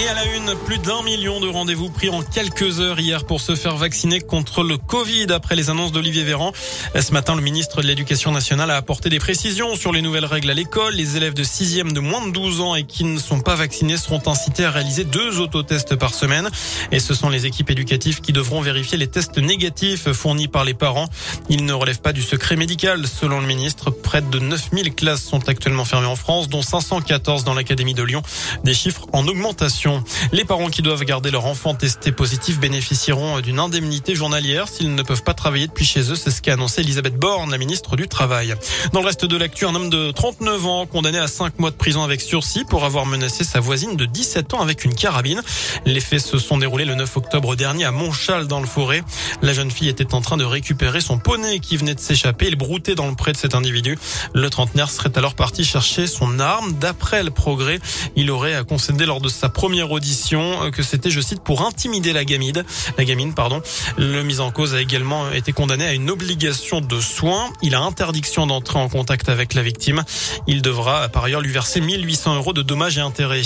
Et à la une, plus d'un million de rendez-vous pris en quelques heures hier pour se faire vacciner contre le Covid après les annonces d'Olivier Véran. Ce matin, le ministre de l'Éducation nationale a apporté des précisions sur les nouvelles règles à l'école. Les élèves de 6e de moins de 12 ans et qui ne sont pas vaccinés seront incités à réaliser deux autotests par semaine. Et ce sont les équipes éducatives qui devront vérifier les tests négatifs fournis par les parents. Ils ne relèvent pas du secret médical. Selon le ministre, près de 9000 classes sont actuellement fermées en France, dont 514 dans l'Académie de Lyon. Des chiffres en augmentation. Les parents qui doivent garder leur enfant testé positif bénéficieront d'une indemnité journalière s'ils ne peuvent pas travailler depuis chez eux. C'est ce qu'a annoncé Elisabeth Borne, la ministre du Travail. Dans le reste de l'actu, un homme de 39 ans condamné à 5 mois de prison avec sursis pour avoir menacé sa voisine de 17 ans avec une carabine. Les faits se sont déroulés le 9 octobre dernier à Montchal dans le forêt. La jeune fille était en train de récupérer son poney qui venait de s'échapper. Il broutait dans le pré de cet individu. Le trentenaire serait alors parti chercher son arme. D'après le progrès, il aurait concédé lors de sa première audition euh, que c'était, je cite, pour intimider la gamine. La gamine, pardon. Le mis en cause a également été condamné à une obligation de soins. Il a interdiction d'entrer en contact avec la victime. Il devra par ailleurs lui verser 1800 euros de dommages et intérêts.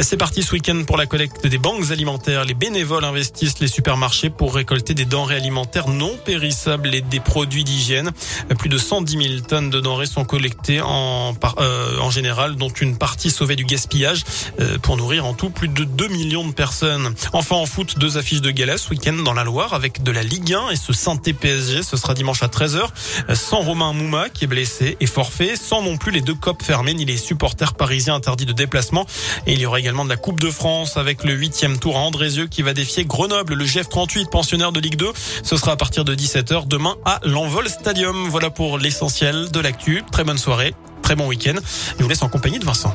C'est parti ce week-end pour la collecte des banques alimentaires. Les bénévoles investissent les supermarchés pour récolter des denrées alimentaires non périssables et des produits d'hygiène. Plus de 110 000 tonnes de denrées sont collectées en, euh, en général, dont une partie sauvée du gaspillage euh, pour nourrir en tout plus de 2 millions de personnes. Enfin en foot, deux affiches de gala ce week-end dans la Loire avec de la Ligue 1 et ce Saint-T PSG. Ce sera dimanche à 13h. Sans Romain Mouma qui est blessé et forfait, sans non plus les deux copes fermés ni les supporters parisiens interdits de déplacement. Et il y aura également de la Coupe de France avec le huitième tour à Andrézieux qui va défier Grenoble, le GF38 pensionnaire de Ligue 2. Ce sera à partir de 17h demain à l'Envol Stadium. Voilà pour l'essentiel de l'actu. Très bonne soirée, très bon week-end. Je vous laisse en compagnie de Vincent.